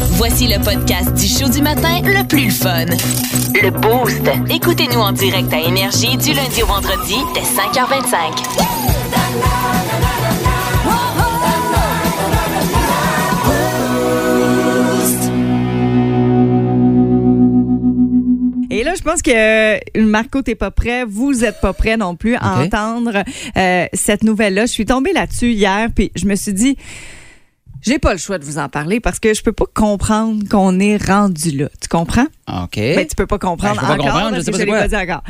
Voici le podcast du show du matin le plus fun. Le Boost. Écoutez-nous en direct à Énergie du lundi au vendredi dès 5h25. Et là, je pense que euh, Marco, t'es pas prêt, vous êtes pas prêt non plus à entendre euh, cette nouvelle-là. Je suis tombée là-dessus hier, puis je me suis dit, j'ai pas le choix de vous en parler parce que je peux pas comprendre qu'on est rendu là. Tu comprends? OK. Ben, tu peux pas comprendre Ben, je peux pas encore comprendre, je sais pas pas dit encore.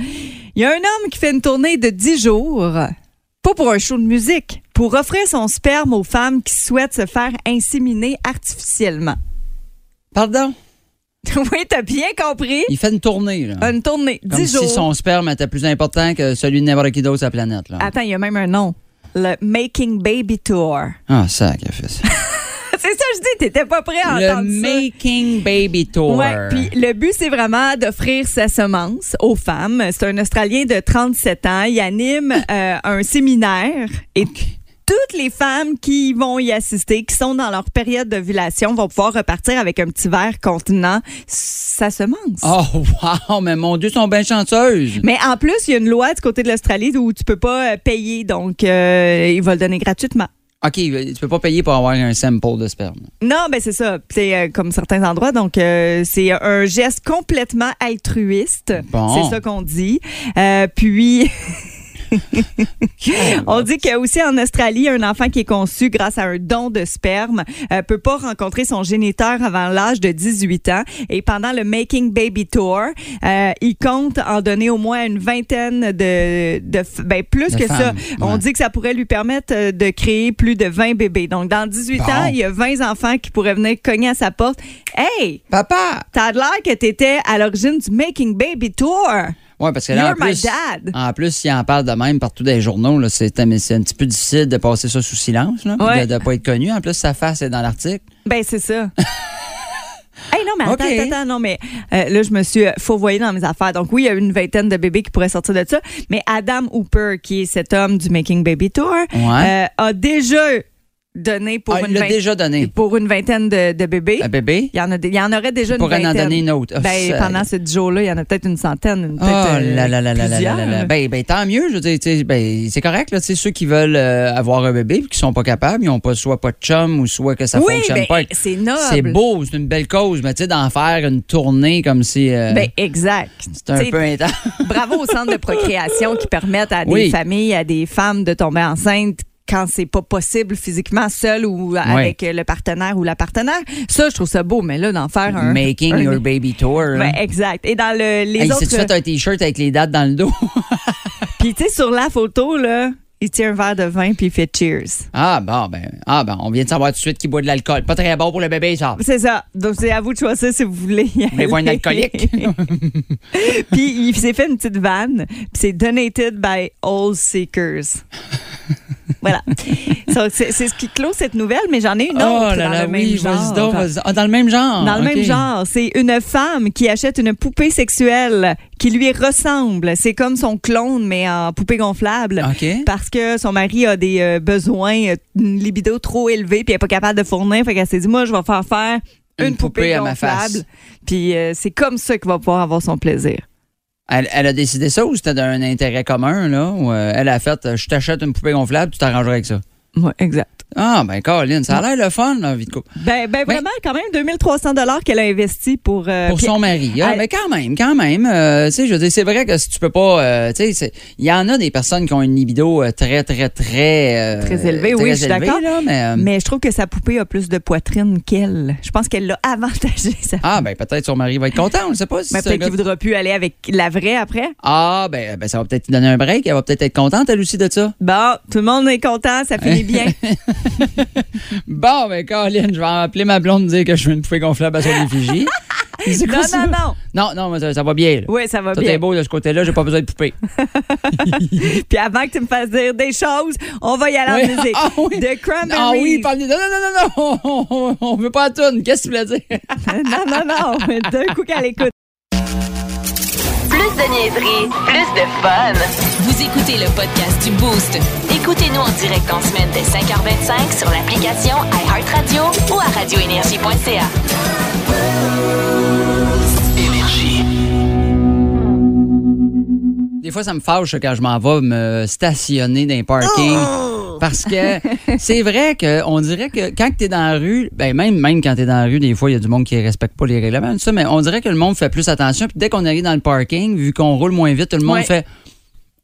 Il y a un homme qui fait une tournée de 10 jours, pas pour un show de musique, pour offrir son sperme aux femmes qui souhaitent se faire inséminer artificiellement. Pardon? oui, t'as bien compris. Il fait une tournée, là. Une tournée, 10 Comme jours. si son sperme était plus important que celui de n'importe qui d'autre sur la planète, là. Attends, il y a même un nom. Le Making Baby Tour. Ah, ça, qu'il a fait ça. C'est ça, je dis, t'étais pas prêt à Le entendre ça. Making Baby Tour. Ouais, puis le but, c'est vraiment d'offrir sa semence aux femmes. C'est un Australien de 37 ans. Il anime euh, un séminaire et toutes les femmes qui vont y assister, qui sont dans leur période d'ovulation, vont pouvoir repartir avec un petit verre contenant sa semence. Oh, wow, mais mon Dieu, sont bien chanceuses. Mais en plus, il y a une loi du côté de l'Australie où tu peux pas euh, payer, donc euh, ils vont le donner gratuitement. OK, tu peux pas payer pour avoir un sample de sperme. Non, ben c'est ça. C'est euh, comme certains endroits. Donc, euh, c'est un geste complètement altruiste. Bon. C'est ça qu'on dit. Euh, puis. On dit qu'il y a aussi en Australie un enfant qui est conçu grâce à un don de sperme euh, peut pas rencontrer son géniteur avant l'âge de 18 ans et pendant le Making Baby Tour, euh, il compte en donner au moins une vingtaine de, ben plus De que ça. On dit que ça pourrait lui permettre euh, de créer plus de 20 bébés. Donc dans 18 Bon. ans, il y a 20 enfants qui pourraient venir cogner à sa porte. Hey, Papa! t'as l'air que t'étais à l'origine du Making Baby Tour. Ouais, parce que là, en plus, en plus, s'il en parle de même partout dans les journaux, c'est, c'est un petit peu difficile de passer ça sous silence, là, Ouais. de ne pas être connu. En plus, sa face est dans l'article. Ben, c'est ça. Hey, non, mais attends, OK. attends, attends, non, mais euh, là, je me suis euh, fourvoyée dans mes affaires. Donc, oui, il y a une vingtaine de bébés qui pourraient sortir de ça. Mais Adam Hooper, qui est cet homme du Making Baby Tour, euh, a déjà donné pour, Ah, une, il l'a déjà donné. pour une vingtaine de, de bébés. Un bébé? Il y, en a, il y en aurait déjà une pourrait en vingtaine. donner une autre. Ah, Ben, pendant ce 10 jours-là, il y en a peut-être une centaine. une- Oh peut-être, euh, là là là là là là plusieurs. là là. Ben, ben, tant mieux, je veux dire, ben, c'est correct, là, ceux qui veulent euh, avoir un bébé et qui sont pas capables, ils ont pas soit pas de chum ou soit que ça oui, fonctionne ben, pas. c'est noble. C'est beau, c'est une belle cause, mais tu sais, d'en faire une tournée comme si euh, Ben, exact. c'est un T'sais, peu intense. Bravo au centre de procréation qui permettent à des familles, à des femmes de tomber enceintes quand c'est pas possible physiquement seul ou avec le partenaire ou la partenaire. Ça, je trouve ça beau, mais là, d'en faire un. Making un- your baby tour. Ben, exact. Et dans le, les Hey, autres. si tu fait un t-shirt avec les dates dans le dos. Puis, tu sais, sur la photo, là, il tient un verre de vin puis il fait cheers. ah bon, ben, ah ben, on vient de savoir tout de suite qu'il boit de l'alcool. Pas très bon pour le bébé, ça. C'est ça. Donc, c'est à vous de choisir si vous voulez. y voulez voir un aller. alcoolique? puis, il s'est fait une petite vanne. Puis, c'est donated by All Seekers. voilà. C'est ce qui clôt cette nouvelle, mais j'en ai une autre oh là dans là, le même oui, genre. vas-y donc. Ah, dans le même genre. Dans le même genre, c'est une femme qui achète une poupée sexuelle qui lui ressemble. C'est comme son clone, mais en poupée gonflable. OK. Parce que son mari a des euh, besoins, euh, une libido trop élevée, puis elle n'est pas capable de fournir. Fait qu'elle s'est dit, moi, je vais faire faire une, Une poupée poupée, à ma face. Puis euh, c'est comme ça qu'il va pouvoir avoir son plaisir. Elle, elle a décidé ça ou c'était d'un intérêt commun, là? Ou euh, elle a fait, euh, je t'achète une poupée gonflable, tu t'arrangerais avec ça? Oui, exact. Ah, ben, Colin, ça a l'air le fun, la vie de couple. Ben, ben vraiment, quand même, 2300 dollars qu'elle a investi pour... euh, Pour son mari. Ah, elle- mais quand même, quand même. euh, tu sais, je veux dire, c'est vrai que si tu peux pas. euh, tu sais, il y en a des personnes qui ont une libido très, très, très. Très élevée, oui, je suis d'accord. mais, Mais je trouve que sa poupée a plus de poitrine qu'elle. Je pense qu'elle l'a avantagé, sa Ah, ben, peut-être son mari va être content, on ne sait pas. Si un peut-être qu'il voudra plus aller avec la vraie après. Ah, ben, ben, ça va peut-être lui donner un break. Elle va peut-être être contente, elle aussi, de ça. Bon, tout le monde est content, ça finit bien. Bon, ben, Caroline, je vais appeler ma blonde dire que je suis une poupée gonflable à son effigie. Non, non, non. Non, non, mais ça, ça va bien. là. Oui, ça va Tout bien. est beau de ce côté-là, j'ai pas besoin de poupée. Puis avant que tu me fasses dire des choses, on va y aller Oui. en musique. Ah oui. The Cranberries. Ah oui, parle Non, non, non, non, non, on, on veut pas la toune. Qu'est-ce que tu voulais dire? non, non, non. mais D'un coup qu'elle écoute. Plus de niaiserie, plus de fun. Vous écoutez le podcast du Boost. Écoutez-nous en direct en semaine dès 5h25 sur l'application iHeartRadio ou à radioénergie.ca. Des fois, ça me fâche quand je m'en vais me stationner dans un parking. Parce que c'est vrai qu'on dirait que quand tu es dans la rue, ben même, même quand tu es dans la rue, des fois, il y a du monde qui respecte pas les règlements, tout ça, mais on dirait que le monde fait plus attention. Puis dès qu'on arrive dans le parking, vu qu'on roule moins vite, tout le monde Ouais. fait.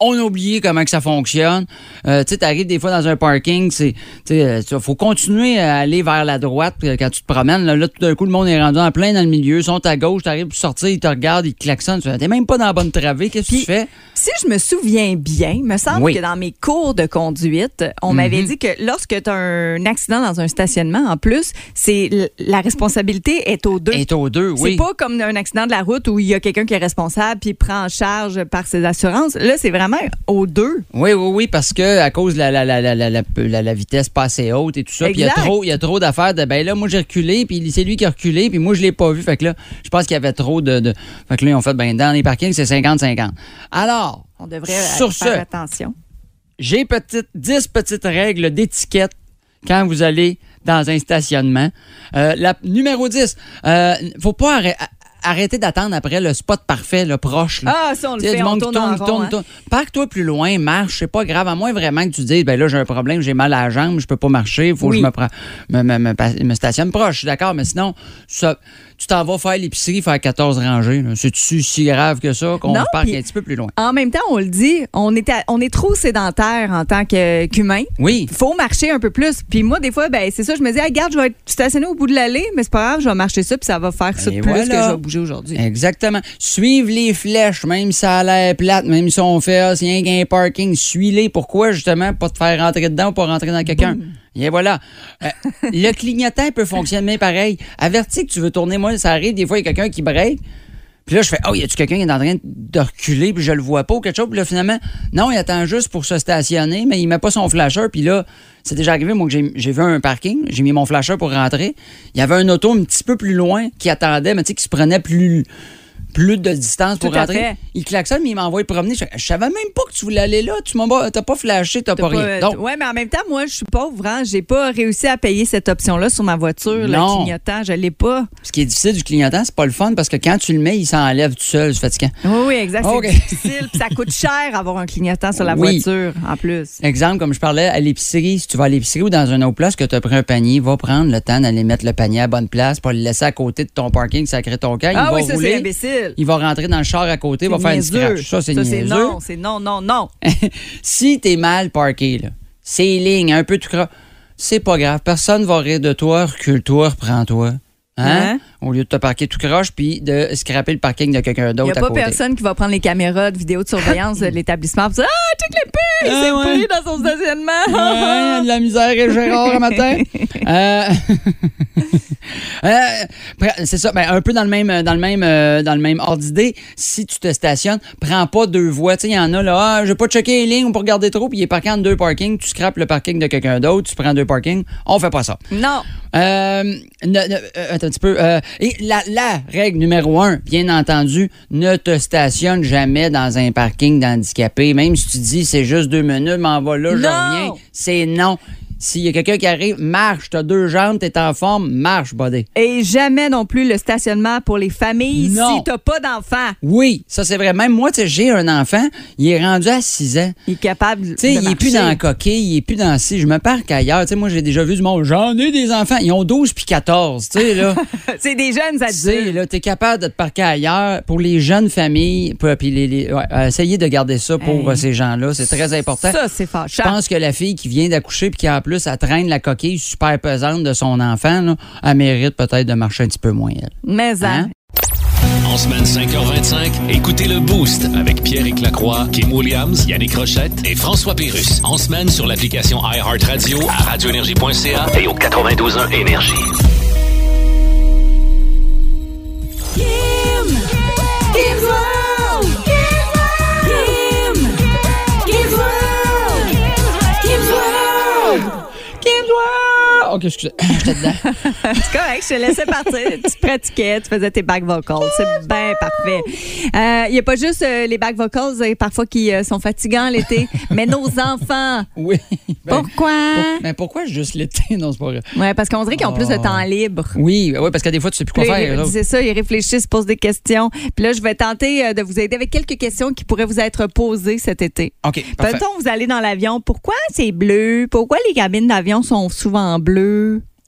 On a oublié comment que ça fonctionne. Euh, tu sais, t'arrives des fois dans un parking, c'est, euh, faut continuer à aller vers la droite euh, quand tu te promènes. Là, là, tout d'un coup, le monde est rendu en plein dans le milieu, ils sont à gauche, t'arrives pour sortir, ils te regardent, ils te klaxonnent. T'es même pas dans la bonne travée, qu'est-ce que tu fais? Si je me souviens bien, il me semble Oui. que dans mes cours de conduite, on m'avait dit que lorsque tu as un accident dans un stationnement, en plus, c'est la responsabilité est aux deux. Est aux deux, C'est oui. pas comme un accident de la route où il y a quelqu'un qui est responsable puis prend en charge par ses assurances. Là, c'est vraiment aux deux. Oui, oui, oui, parce que à cause de la, la, la, la, vitesse pas assez haute et tout ça, puis il y a trop, il y a trop d'affaires de ben là, moi j'ai reculé, puis c'est lui qui a reculé, puis moi je l'ai pas vu. Fait que là, je pense qu'il y avait trop de, de. Fait que là, ils ont fait ben dans les parkings, c'est 50-50. Alors, On devrait Sur faire ce. attention. j'ai petite, 10 petites règles d'étiquette quand vous allez dans un stationnement. Euh, la numéro 10, euh, faut pas arrê- arrêter d'attendre après le spot parfait, le proche. là. Ah, ça, on le fait, du on monde qui tourne tourne, rond, tourne, hein. tourne. Parque-toi plus loin, marche, c'est pas grave. À moins vraiment que tu dises, ben là, j'ai un problème, j'ai mal à la jambe, je peux pas marcher, il faut Oui. que je me, prends- me, me, me, stationne proche. Je suis d'accord, mais sinon, ça, tu t'en vas faire l'épicerie, faire 14 rangées. C'est-tu si grave que ça qu'on puis- un petit peu plus loin? En même temps, on le dit, on est, à- on est trop sédentaire en tant qu'humain. Oui. Il faut marcher un peu plus. Puis moi, des fois, ben, c'est ça, je me dis, regarde, je vais être stationné au bout de l'allée, mais c'est pas grave, je vais marcher ça, puis ça va faire ça de plus voilà. que je vais bouger aujourd'hui. Exactement. Suivre les flèches, même si ça a l'air plate, même si on fait, ah, c'est qu'un parking, suis-les. Pourquoi, justement? Pas te faire rentrer dedans ou pas rentrer dans quelqu'un? Et voilà. Euh, le clignotant peut fonctionner pareil. Avertis que tu veux tourner. Moi, ça arrive, des fois, il y a quelqu'un qui break. Puis là, je fais, oh, y a-tu quelqu'un qui est en train de reculer, puis je le vois pas ou quelque chose? Puis là, finalement, non, il attend juste pour se stationner, mais il met pas son flasher. Puis là, c'est déjà arrivé, moi, que j'ai vu un parking, j'ai mis mon flasher pour rentrer. Il y avait un auto un petit peu plus loin qui attendait, mais tu sais, qui se prenait plus plus de distance pour Tout rentrer. Il klaxonne, mais il m'envoie promener. Je, je savais même pas que tu voulais aller là. Tu m'as pas- t'as pas flashé, t'as pas, rien. pas- Donc, ouais, mais en même temps, moi, je suis pauvre, hein. J'ai pas réussi à payer cette option-là sur ma voiture, Non. le clignotant. Je l'ai pas. ce qui est difficile du clignotant, c'est pas le fun parce que quand tu le mets, il s'enlève tout seul. C'est fatigant. Oui, oui, exact. C'est difficile. Puis ça coûte cher avoir un clignotant sur la Oui. voiture, en plus. Exemple, comme je parlais à l'épicerie, si tu vas à l'épicerie ou dans une autre place que tu as pris un panier, va prendre le temps d'aller mettre le panier à bonne place, pas le laisser à côté de ton parking, sacrer ton camp. Il ah va oui, ça, c'est rouler. Il va rentrer dans le char à côté, va C'est faire une niaiseux. scratch. Ça, c'est c'est niaiseux. non, c'est non, non, non. si t'es mal parké, là, ces lignes, un peu tout croche, c'est pas grave. Personne va rire de toi. Recule-toi, reprends-toi. Hein? Hein? Au lieu de te parquer tout croche puis de scraper le parking de quelqu'un Il n'y d'autre a pas côté. personne qui va prendre les caméras de vidéo de surveillance de l'établissement pour dire Ah, check les pires, Ah, c'est ouais. pris dans son stationnement. Ouais, de la misère et Gérard un matin. Euh, euh, c'est ça, ben, un peu dans le même dans le même euh, dans le même ordre d'idée. Si tu te stationnes, prends pas deux voies. Il y en a là, ah, je vais pas checker les lignes pour regarder trop, puis il est parqué en deux parkings, tu scrapes le parking de quelqu'un d'autre, tu prends deux parkings. On fait pas ça. non. Euh, ne- ne- euh, attends un petit peu. euh, et la, la règle numéro un, bien entendu, ne te stationne jamais dans un parking d'handicapés. Même si tu dis c'est juste deux minutes, m'en va là, je reviens. C'est non. S'il y a quelqu'un qui arrive, marche, t'as deux jambes, t'es en forme, marche, buddy. Et jamais non plus le stationnement pour les familles Non. si t'as pas d'enfant. Oui, ça c'est vrai. Même moi, tu j'ai un enfant, il est rendu à 6 ans. Il est capable de Tu sais, il est plus dans la coquille, il est plus dans ci. Je me parque ailleurs. Tu sais, moi, j'ai déjà vu du monde. J'en ai des enfants. Ils ont 12 puis 14. Tu sais, là. C'est des jeunes Tu sais, adultes. là, t'es capable de te parquer ailleurs pour les jeunes familles. Puis puis les, les- ouais, essayez de garder ça pour Hey. euh, ces gens-là. C'est très important. Ça, c'est Je fâchant. pense que la fille qui vient d'accoucher puis qui en plus elle traîne la coquille super pesante de son enfant, là, elle mérite peut-être de marcher un petit peu moins elle. Mais hein, Hein? En semaine 5h25, écoutez le Boost avec pierre Lacroix, Kim Williams, Yannick Rochette et François Pérus. En semaine sur l'application iHeartRadio à radioénergie.ca et au 92.1 Énergie. Kim! 天尊。World! OK, excusez. J'étais dedans. C'est correct, je te laissais partir. tu pratiquais, tu faisais tes back vocals. C'est bien parfait. Il n'y a pas juste euh, les back vocals, euh, parfois, qui euh, sont fatigants l'été, mais nos enfants. Oui. Ben, Pourquoi? pour- mais pourquoi juste l'été? Non, c'est pas vrai. Ouais, parce qu'on dirait qu'ils ont plus de temps libre. Oui, oui, parce que des fois, tu sais plus quoi Puis, faire. C'est ça, ils réfléchissent, posent des questions. Puis là, je vais tenter euh, de vous aider avec quelques questions qui pourraient vous être posées cet été. OK, parfait. Peut-on vous aller dans l'avion? Pourquoi c'est bleu? Pourquoi les cabines d'avion sont souvent bleues?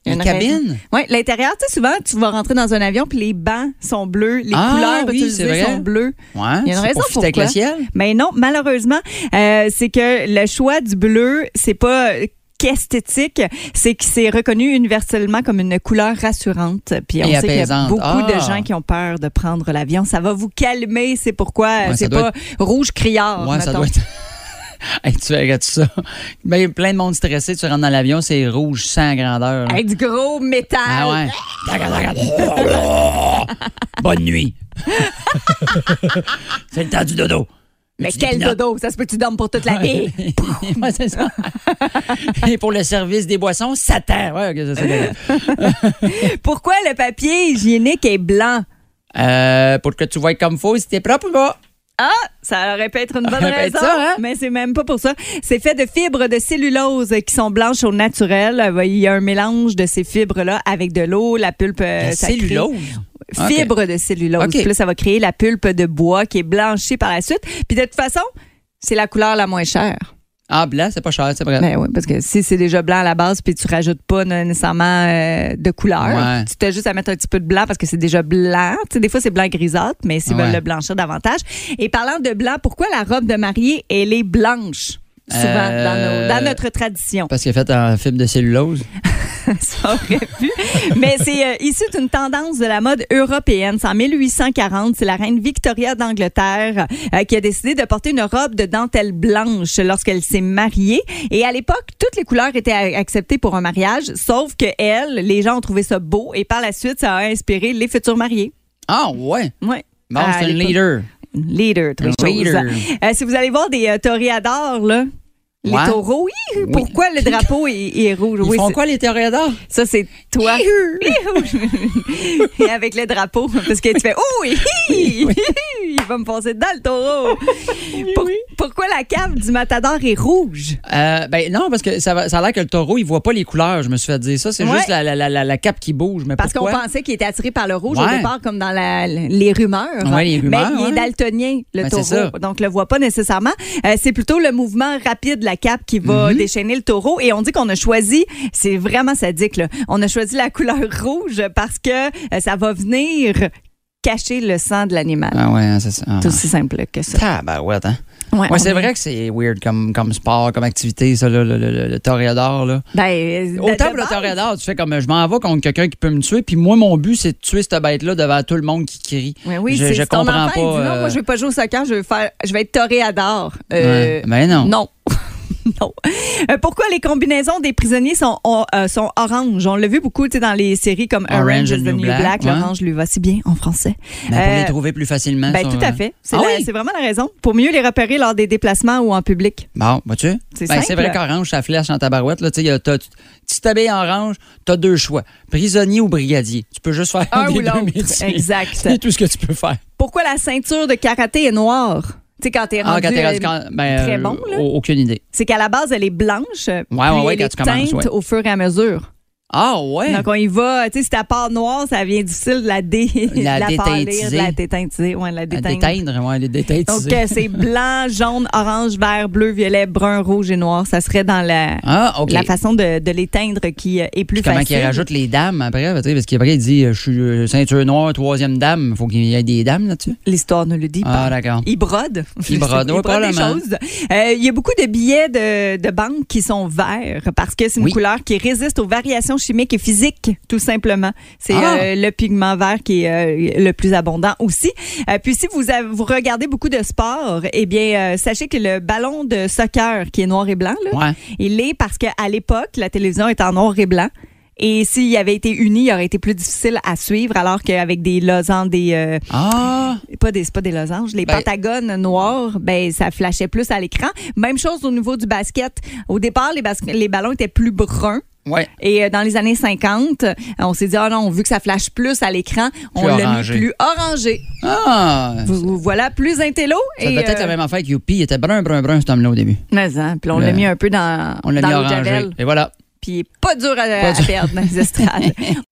Une cabines? Oui, l'intérieur, tu sais, souvent, tu vas rentrer dans un avion, puis les bancs sont bleus, les Ah, couleurs oui, utilisées sont bleues. Ouais, Il y a une raison pour le pourquoi. ciel. Mais non, malheureusement, euh, c'est que le choix du bleu, c'est pas euh, qu'esthétique, c'est que c'est reconnu universellement comme une couleur rassurante. Puis on Et sait qu'il y a beaucoup Ah. de gens qui ont peur de prendre l'avion. Ça va vous calmer, c'est pourquoi Ouais, c'est pas rouge criard. Ouais, ça doit être. Hey, tu verrais ça? Ben, plein de monde stressé, tu rentres dans l'avion, c'est rouge sans grandeur. Avec du gros métal. Ah ouais. Bonne nuit. c'est le temps du dodo. Mais quel dodo, ça se peut que tu dormes pour toute la vie. Ouais, c'est ça. Et pour le service des boissons, Satan. Ouais, ça. Pourquoi le papier hygiénique est blanc? Euh, pour que tu vois comme faut si t'es propre ou pas. Ah, ça aurait pu être une bonne raison, ça, hein? mais c'est même pas pour ça. C'est fait de fibres de cellulose qui sont blanches au naturel. Il y a un mélange de ces fibres-là avec de l'eau, la pulpe. La cellulose? Fibres de cellulose. Ok. Puis là, ça va créer la pulpe de bois qui est blanchie par la suite. Puis de toute façon, c'est la couleur la moins chère. Ah, blanc, c'est pas cher, c'est vrai. Ben oui, parce que si c'est déjà blanc à la base, puis tu rajoutes pas nécessairement euh, de couleur, Ouais. tu t'as juste à mettre un petit peu de blanc parce que c'est déjà blanc. Tu sais, des fois, c'est blanc grisâtre, mais s'ils Ouais. veulent le blanchir davantage. Et parlant de blanc, pourquoi la robe de mariée, elle est blanche? Souvent, Euh, dans, nos- dans notre tradition. Parce qu'il est fait en fibre de cellulose. Ça aurait pu. Mais c'est euh, issu d'une tendance de la mode européenne. C'est en 1840. C'est la reine Victoria d'Angleterre euh, qui a décidé de porter une robe de dentelle blanche lorsqu'elle s'est mariée. Et à l'époque, toutes les couleurs étaient acceptées pour un mariage, sauf que elle, les gens ont trouvé ça beau. Et par la suite, ça a inspiré les futurs mariés. Ah, ouais. Ouais. Bon, c'est une leader. Leader, très chose. leader. Euh, si vous allez voir des euh, toréadors, là, les Ouais. taureaux, oui, pourquoi le drapeau est, est rouge? Ils Oui, font c'est- quoi, les toréadors? ça, c'est toi. Et avec le drapeau. Parce que tu fais Oh, hi, hi, il va me passer dedans le taureau. Pour- Pourquoi la cave du matador est rouge? Euh, ben non, parce que ça, va- ça a l'air que le taureau, il voit pas les couleurs. Je me suis fait dire ça. C'est Ouais. juste la, la, la, la, la cape qui bouge. Mais Parce qu'on pensait qu'il était attiré par le rouge au départ, comme dans la- les rumeurs. Ouais, les rumeurs, Mais il est daltonien, le Ben, taureau. Donc, le voit pas nécessairement. Euh, c'est plutôt le mouvement rapide de la cape qui va Mhm. déchaîner le taureau. Et on dit qu'on a choisi, c'est vraiment sadique, là. On a choisi la couleur rouge parce que euh, ça va venir cacher le sang de l'animal. Ah ouais, hein, c'est ça. Ah. C'est aussi simple que ça. Tabarouette, hein? Ouais, Ouais, on c'est est- vrai que c'est weird comme, comme sport, comme activité, ça, là, le, le, le, le toréador, là. Ben, euh, Autant pour le toréador, tu fais comme je m'en vais contre quelqu'un qui peut me tuer, puis moi, mon but, c'est de tuer cette bête-là devant tout le monde qui crie. Oui, oui, je, ton comprends il pas. dit, non, euh, moi, je vais pas jouer au soccer, je vais, faire, je vais être toréador. Euh, ouais. Ben non. Non. non. Euh, pourquoi les combinaisons des prisonniers sont, euh, sont oranges? On l'a vu beaucoup dans les séries comme Orange, is the New Black. L'orange lui va si bien en français. Ben, pour Euh, les trouver plus facilement. Ben, sur- tout à fait. C'est Ah la- oui? c'est vraiment la raison. Pour mieux les repérer lors des déplacements ou en public. Bon, vois-tu? C'est Ben, simple. c'est vrai qu'orange, ça flèche en tabarouette. Là, tu sais, y a- t'as- tu tu t'habilles en orange, tu as deux choix. Prisonnier ou brigadier. Tu peux juste faire Un des ou deux l'autre. métiers. Exact. C'est tout ce que tu peux faire. Pourquoi la ceinture de karaté est noire? Tu sais, quand t'es rendu... Ah, quand t'es rendu euh, quand- ben, très bon, là. au- Aucune idée. C'est qu'à la base, elle est blanche. Ouais, ouais, ouais, elle quand est tu commences, teinte ouais. au fur et à mesure. Ah, ouais. Donc, on y va. Tu sais, si ta part noire, ça devient difficile de la, dé... La de la déteintiser. de la déteintiser. Ouais, la déteindre. déteindre, ouais, les. Donc, euh, c'est blanc, jaune, orange, vert, bleu, violet, brun, rouge et noir. Ça serait dans la, Ah, OK. la façon de, de l'éteindre qui euh, est plus Puis comment facile. qu'il rajoute les dames après? Parce qu'après, il dit Je suis euh, ceinture noire, troisième dame. Il faut qu'il y ait des dames là-dessus. L'histoire ne le dit Ah, pas. d'accord. Il brode. Il brode, des probablement. choses. Euh, Il y a beaucoup de billets de, de banque qui sont verts parce que c'est une Oui. couleur qui résiste aux variations chimique et physique, tout simplement. C'est Ah. euh, le pigment vert qui est euh, le plus abondant aussi. Euh, puis si vous, avez- vous regardez beaucoup de sport, eh bien, sachez que le ballon de soccer qui est noir et blanc, là, Ouais. il est parce qu'à l'époque, la télévision était en noir et blanc. Et s'il avait été uni, il aurait été plus difficile à suivre, alors qu'avec des losanges, des euh, Ah! pas des pas des losanges, les Ben- pentagones noirs, ben ça flashait plus à l'écran. Même chose au niveau du basket. Au départ, les, bas- les ballons étaient plus bruns. Ouais. Et euh, dans les années 50, euh, on s'est dit, ah non, vu que ça flash plus à l'écran, on l'a mis plus orangé. Ah! Vous, voilà plus intello. Ça peut être euh, la même affaire que Youpi. Il était brun, brun, brun, cet homme-là au début. mais, hein, puis on Le- l'a mis un peu dans, On l'a dans mis orangé. Javel. Et voilà. Puis il est pas dur à, Pas à perdre dans les estrades.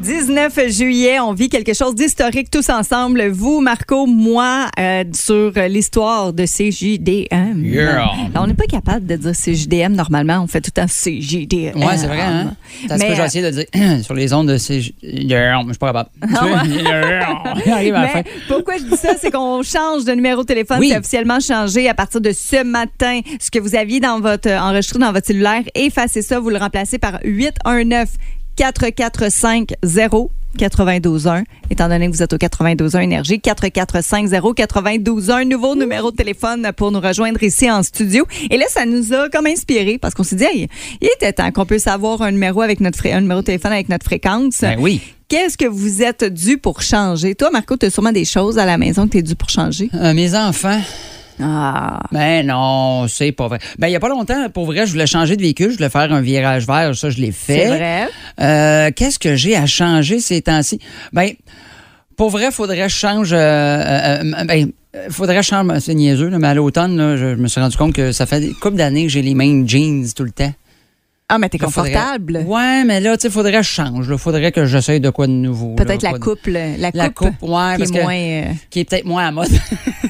19 juillet, on vit quelque chose d'historique tous ensemble. Vous, Marco, moi, euh, sur l'histoire de CJDM. Yeah. Là, on n'est pas capable de dire CJDM normalement. On fait tout le temps CJDM. Ouais, c'est vrai, hein? T'as ce Mais, que j'ai essayé de dire sur les ondes de. Yeah, Je suis pas capable. Mais pourquoi je dis ça, c'est qu'on change de numéro de téléphone. Oui. C'est officiellement changé à partir de ce matin. Ce que vous aviez dans votre enregistré dans votre cellulaire, effacez ça, vous le remplacez par 819 4450 921 étant donné que vous êtes au 921 Énergie, 4450 921 nouveau numéro de téléphone pour nous rejoindre ici en studio. Et là, ça nous a comme inspiré parce qu'on s'est dit, hey, il était temps qu'on puisse avoir un numéro avec notre un numéro de téléphone avec notre fréquence. Ben oui. Qu'est-ce que vous êtes dû pour changer? Toi, Marco, tu as sûrement des choses à la maison que tu es dû pour changer. Euh, mes enfants. Ah. Ben non, c'est pas vrai. Ben il y a pas longtemps, pour vrai, je voulais changer de véhicule, je voulais faire un virage vert, ça je l'ai fait. C'est vrai. Euh, Qu'est-ce que j'ai à changer ces temps-ci? Ben, pour vrai, faudrait que je change. euh, euh, euh, ben, faudrait que je change. C'est niaiseux, là, mais à l'automne, là, je, je me suis rendu compte que ça fait une couple d'années que j'ai les mêmes jeans tout le temps. Ah, mais t'es Là, faudrait- confortable. Ouais, mais là, tu sais, faudrait que je change. Faudrait que j'essaye de quoi de nouveau. Peut-être la de- la coupe, La coupe, ouais, qui parce est que. moins. euh, Qui est peut-être moins à mode.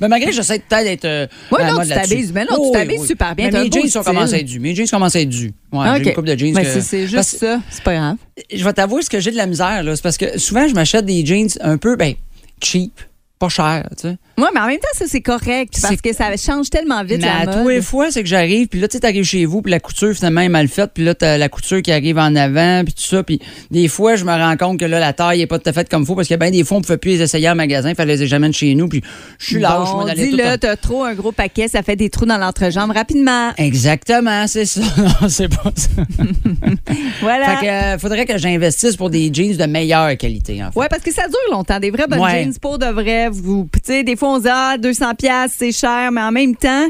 mais malgré que j'essaie peut-être d'être. euh, la non, tu t'habilles- mais non, tu Oui, t'habilles oui. super bien, Mais mes jeans sont commencés à être dus. Mes jeans commencent à être dus. Ouais, Ah, J'ai OK. une coupe de jeans. Mais que- c'est- c'est juste parce- ça. C'est pas grave. je vais t'avouer ce que j'ai de la misère, là. C'est parce que souvent, je m'achète des jeans un peu, ben, cheap, pas cher, tu sais. Oui, mais en même temps, ça, c'est correct parce que ça change tellement vite Mais la à mode. tous les fois, c'est que j'arrive, puis là, tu sais, t'arrives chez vous, puis la couture, finalement, est mal faite, puis là, t'as la couture qui arrive en avant, puis tout ça, puis des fois, je me rends compte que là, la taille est pas tout à fait comme faut, parce que ben des fois, on pouvait plus les essayer en magasin, il fallait les examiner chez nous, puis je suis lâche, Bon, moi, d'aller tout dis-le, t'as trop un gros paquet, ça fait des trous dans l'entrejambe rapidement. Exactement, c'est ça. Non, c'est pas ça. Voilà. Fait que, euh, faudrait que j'investisse pour des jeans de meilleure qualité, en fait. Ouais, parce que ça dure longtemps. Des vraies bonnes Ouais. jeans pour de vrai. Vous, tu sais, des fois, on se dit, ah, 200 pièces c'est cher, mais en même temps,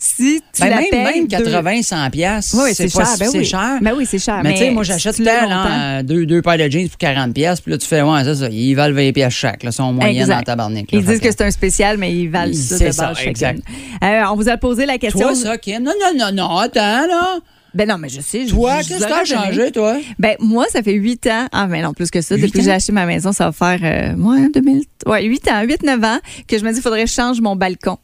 si tu Ben, même, même deux- 80, 100 pièces, Oui, c'est cher. Ben c'est oui. cher. Ben oui, c'est cher. Mais, tu sais, moi, j'achète là, deux, deux paires de jeans pour 40 pièces, puis là, tu fais, ouais, c'est ça, ils valent 20 pièces chaque, là, sont Exact. dans tabarnak. là. Ils disent que c'est un spécial, mais ils valent ça de base ça, exact. Euh, on vous a posé la question. Toi, ça, Kim? Non, non, non, non, attends, là. Ben non, mais je sais. je- Toi, qu'est-ce que t'as changé, toi? Ben moi, ça fait 8 ans. Ah, mais non, plus que ça. Huit Depuis que j'ai acheté ma maison, ça va faire, euh, ouais, 2000, ouais, 8 ans, 8-9 ans, que je me dis, il faudrait que je change mon balcon.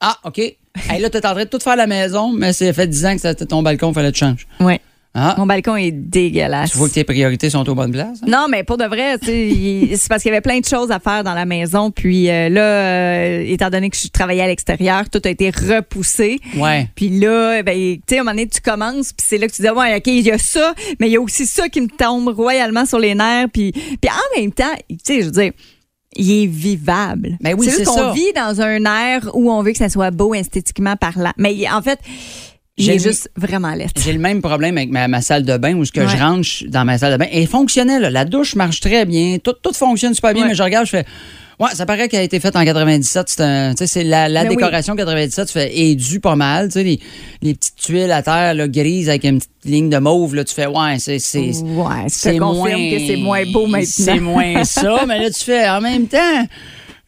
Ah, OK. Hey, là, t'es en train de tout faire à la maison, mais ça fait 10 ans que c'était ton balcon, fallait que tu changes. Ouais. Ah, Mon balcon est dégueulasse. tu vois que tes priorités sont aux bonnes places? hein? Non, mais pour de vrai, c'est parce qu'il y avait plein de choses à faire dans la maison. Puis euh, là, euh, étant donné que je travaillais à l'extérieur, tout a été repoussé. Ouais. Puis là, ben, tu sais, à un moment donné, tu commences, puis c'est là que tu dis, ouais, OK, il y a ça, mais il y a aussi ça qui me tombe royalement sur les nerfs. Puis, puis en même temps, tu sais, je veux dire, il est vivable. Ben oui, c'est qu'on vit dans un air où on veut que ça soit beau esthétiquement parlant. Mais en fait, il J'ai est juste vraiment laid. J'ai le même problème avec ma, ma salle de bain où ce que Ouais. je rentre dans ma salle de bain. Elle est fonctionnelle. là. La douche marche très bien. Tout, tout fonctionne super bien, Ouais. mais je regarde, je fais. Ouais, ça paraît qu'elle a été faite en 97. C'est un- tu sais, c'est la, la Ben oui. décoration 97. Tu fais est due pas mal. Tu sais, les, les petites tuiles à terre là, grises avec une petite ligne de mauve. Là, tu fais ouais, c'est c'est Ouais, ça te confirme que c'est moins beau maintenant. C'est moins ça, mais là tu fais en même temps.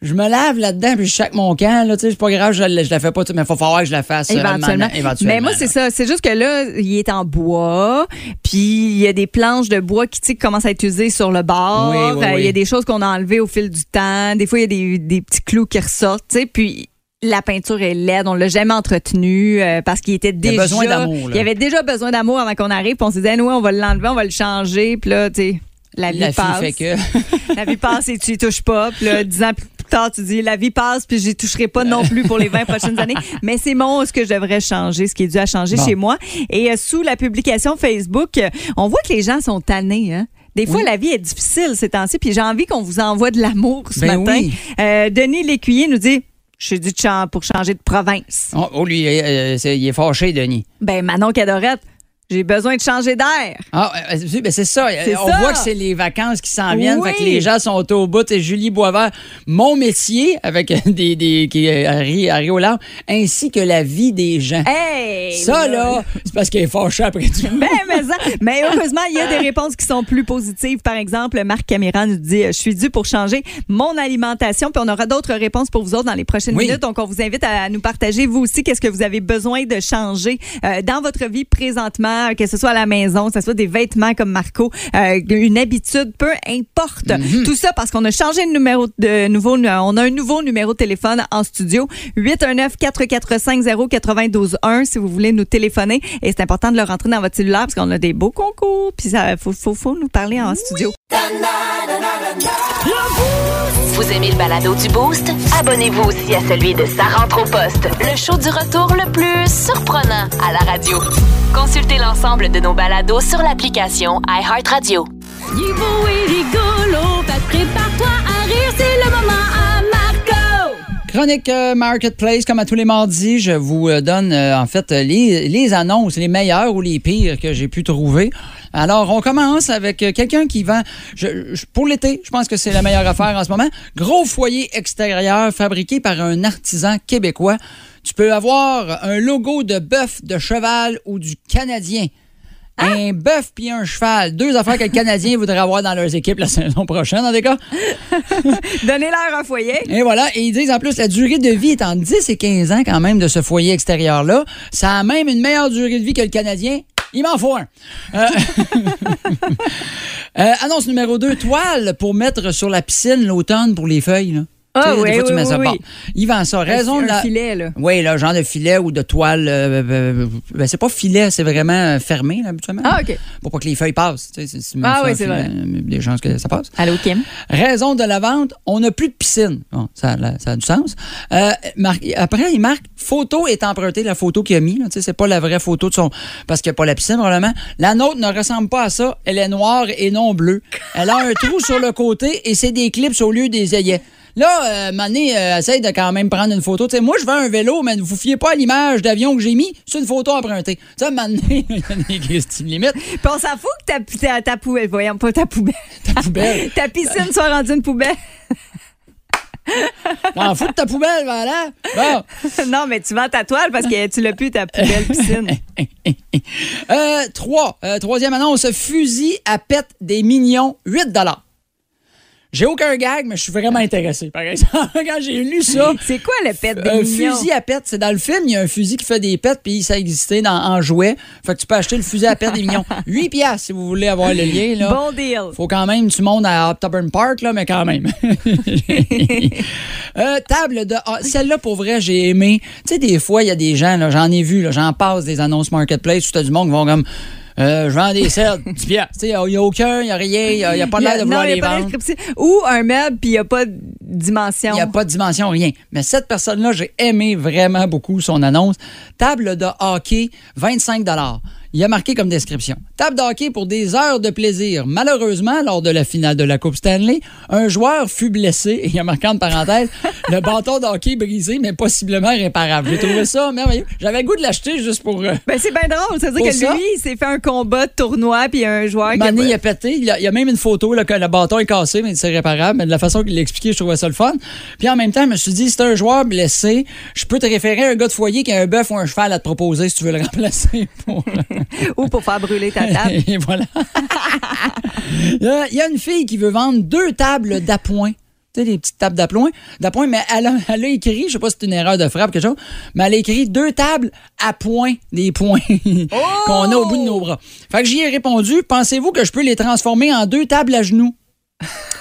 Je me lave là-dedans puis je chaque mon camp là, tu sais, c'est pas grave, je, la- je la fais pas, mais il faut falloir que je la fasse euh, Éventuellement. éventuellement, Mais moi, c'est ça. C'est juste que là, il est en bois, puis il y a des planches de bois qui, commencent à être usées sur le bord. Oui, oui, Il y a des choses qu'on a enlevées au fil du temps. Des fois, il y a des, des petits clous qui ressortent, tu sais. Puis la peinture est laide, on l'a jamais entretenu euh, parce qu'il était déjà besoin d'amour, là. Il y avait déjà besoin d'amour avant qu'on arrive, puis on s'est dit nous on va l'enlever, on va le changer, puis là tu sais la vie La passe. fait que. La vie passe et tu y touches pas. Puis là, dix ans plus tard, tu dis la vie passe puis j'y toucherai pas non plus pour les 20 prochaines années. Mais c'est mon ce que je devrais changer, ce qui est dû à changer Bon. chez moi. Et euh, sous la publication Facebook, euh, on voit que les gens sont tannés. Hein? Des fois, Oui. la vie est difficile ces temps-ci, puis j'ai envie qu'on vous envoie de l'amour ce Ben matin. oui. Euh, Denis Lécuyer nous dit Je suis chan- pour changer de province. Oh, oh, lui, euh, il est fâché, Denis. Ben, Manon Cadorette, j'ai besoin de changer d'air. Ah, euh, c'est ben, c'est ça. On ça. voit que c'est les vacances qui s'en viennent. Oui. Fait que les gens sont au bout. Et Julie Boisvert, mon métier, avec des, des qui euh, rit, elle rit aux larmes, ainsi que la vie des gens. Hey! ça, là, c'est parce qu'elle est fâchée après tout. Ben, mais, ça- mais heureusement, il y a des réponses qui sont plus positives. Par exemple, Marc Caméra nous dit Je suis dû pour changer mon alimentation. Puis on aura d'autres réponses pour vous autres dans les prochaines Oui. minutes. Donc, on vous invite à nous partager, vous aussi, qu'est-ce que vous avez besoin de changer euh, dans votre vie présentement, que ce soit à la maison, que ce soit des vêtements comme Marco, euh, une habitude, peu importe. Mhm. Tout ça parce qu'on a changé de numéro de nouveau. On a un nouveau numéro de téléphone en studio 819 445 0921 si vous voulez nous téléphoner. Et c'est important de le rentrer dans votre cellulaire parce qu'on a des beaux concours. Puis ça, faut, faut, faut nous parler en studio. Vous aimez le balado du Boost? Abonnez-vous aussi à celui de Sa rentre au poste, le show du retour le plus surprenant à la radio. Consultez l'ensemble de nos balados sur l'application iHeartRadio. Il est beau et rigolo, fait que prépare-toi à rire, c'est le moment à Marco. Chronique Marketplace, comme à tous les mardis, je vous euh, donne euh, en fait euh, les, les annonces, les meilleures ou les pires que j'ai pu trouver. Alors, on commence avec euh, quelqu'un qui vend, je- je- pour l'été, je pense que c'est la meilleure affaire en ce moment, gros foyer extérieur fabriqué par un artisan québécois. Tu peux avoir un logo de bœuf, de cheval ou du Canadien. Un bœuf puis un cheval. Deux affaires que le Canadien voudrait avoir dans leurs équipes la saison prochaine, en tout cas. Donnez-leur un foyer. Et voilà, et ils disent en plus la durée de vie est entre 10 et 15 ans quand même de ce foyer extérieur-là. Ça a même une meilleure durée de vie que le Canadien. Il m'en faut un. Euh, euh, annonce numéro 2, toile pour mettre sur la piscine l'automne pour les feuilles. Ah Tu oui, des fois, tu oui, mets ça oui, Bon, oui. Il vend ça. Raison un de la... filet, là. Oui, là, genre de filet ou de toile. euh, euh, ben, c'est pas filet, c'est vraiment euh, fermé, là, habituellement. Ah, OK. Pour pas que les feuilles passent. Tu sais, c'est- c'est même Ah oui, c'est vrai. euh, Des chances que ça passe. Allô, Kim? Raison de la vente, on n'a plus de piscine. Bon, ça, a- ça a du sens. Euh, après, il marque photo est empruntée, la photo qu'il a mis. Tu sais, c'est pas la vraie photo de son. Parce qu'il n'y a pas la piscine, probablement. La nôtre ne ressemble pas à ça. Elle est noire et non bleue. Elle a un trou sur le côté et c'est des clips au lieu des œillets. Là, euh, Mané euh, essaye de quand même prendre une photo. Tu sais, moi, je vends un vélo, mais ne vous fiez pas à l'image d'avion que j'ai mis. C'est une photo empruntée. Tu sais, Mané, il y a des Christine limites. Puis on s'en fout que ta, ta, ta poubelle, voyons, pas ta poubelle. Ta poubelle. ta piscine soit rendue une poubelle. T'en fous de ta poubelle, voilà. Bon. non, mais tu vends ta toile parce que tu l'as plus, ta poubelle piscine. Euh, trois. Euh, troisième annonce. Fusil à pète des millions, 8 J'ai aucun gag, mais je suis vraiment intéressé. Par exemple, quand j'ai lu ça. C'est quoi le pet des Un millions? fusil à pète, c'est dans le film, il y a un fusil qui fait des pètes, puis ça existait dans, en jouet. Fait que tu peux acheter le fusil à pète des millions. 8 piastres, si vous voulez avoir le lien. Là. Bon deal. Faut quand même, tu montes à October Park, là, mais quand même. Euh, table de. ah, Celle-là, pour vrai, j'ai aimé. Tu sais, des fois, il y a des gens, là, j'en ai vu, j'en passe des annonces marketplace t'as du monde qui vont comme. Euh, je vends des selles, 10 piastres. Tu sais, il n'y a aucun, il n'y a rien, il n'y a, pas l'air de non, vouloir y les a vendre. Ou un meuble, puis il n'y a pas de dimension. Il n'y a pas de dimension, rien. Mais cette personne-là, j'ai aimé vraiment beaucoup son annonce. Table de hockey, 25 Il a marqué comme description. Table de hockey pour des heures de plaisir. Malheureusement, lors de la finale de la Coupe Stanley, un joueur fut blessé et il a marqué en parenthèse le bâton de hockey brisé, mais possiblement réparable. J'ai trouvé ça merveilleux. J'avais le goût de l'acheter juste pour. euh, Ben, c'est bien drôle. Ça veut dire que ça? lui, il s'est fait un combat de tournoi, puis un joueur qui. a- Mané, il a pété. Il y a, même une photo là, que le bâton est cassé, mais c'est réparable. Mais de la façon qu'il l'a expliqué, je trouvais ça le fun. Puis en même temps, je me suis dit, si t'es un joueur blessé, je peux te référer à un gars de foyer qui a un bœuf ou un cheval à te proposer si tu veux le remplacer. Pour... Ou pour faire brûler ta table. Et voilà. il, y a, il y a une fille qui veut vendre deux tables d'appoint. Tu sais, des petites tables d'appoint, d'appoint, mais elle a, elle a écrit, je sais pas si c'est une erreur de frappe ou quelque chose, mais elle a écrit deux tables à point, des points qu'on a au bout de nos bras. Fait que j'y ai répondu, pensez-vous que je peux les transformer en deux tables à genoux?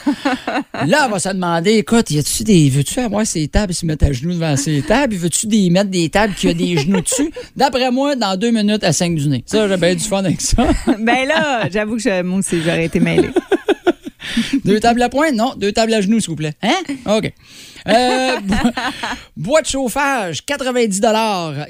Là, elle va se demander, écoute, y a-tu des. Veux-tu avoir ces tables et se mettre à genoux devant ces tables? Veux-tu des, mettre des tables qui a des genoux dessus? D'après moi, dans deux minutes, à 5 du nez. Ça, j'ai bien du fun avec ça. ben là, j'avoue que moi aussi, j'aurais été mêlée. Deux tables à pointe? Non, deux tables à genoux, s'il vous plaît. Hein? OK. Euh, bo- bois de chauffage, 90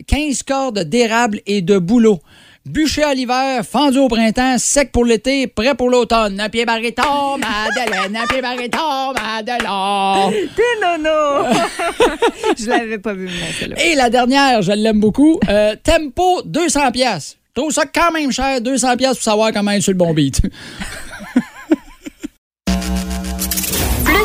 15 cordes d'érable et de bouleau. Bûcher à l'hiver, fendu au printemps, sec pour l'été, prêt pour l'automne. Un pied barréton, Madeleine, un pied barréton, Madeleine. T'es nono! je l'avais pas vu, mais celle-là. Et la dernière, je l'aime beaucoup, euh, Tempo, 200 pièces. Je trouve ça quand même cher, 200 pièces pour savoir comment être sur le bon beat.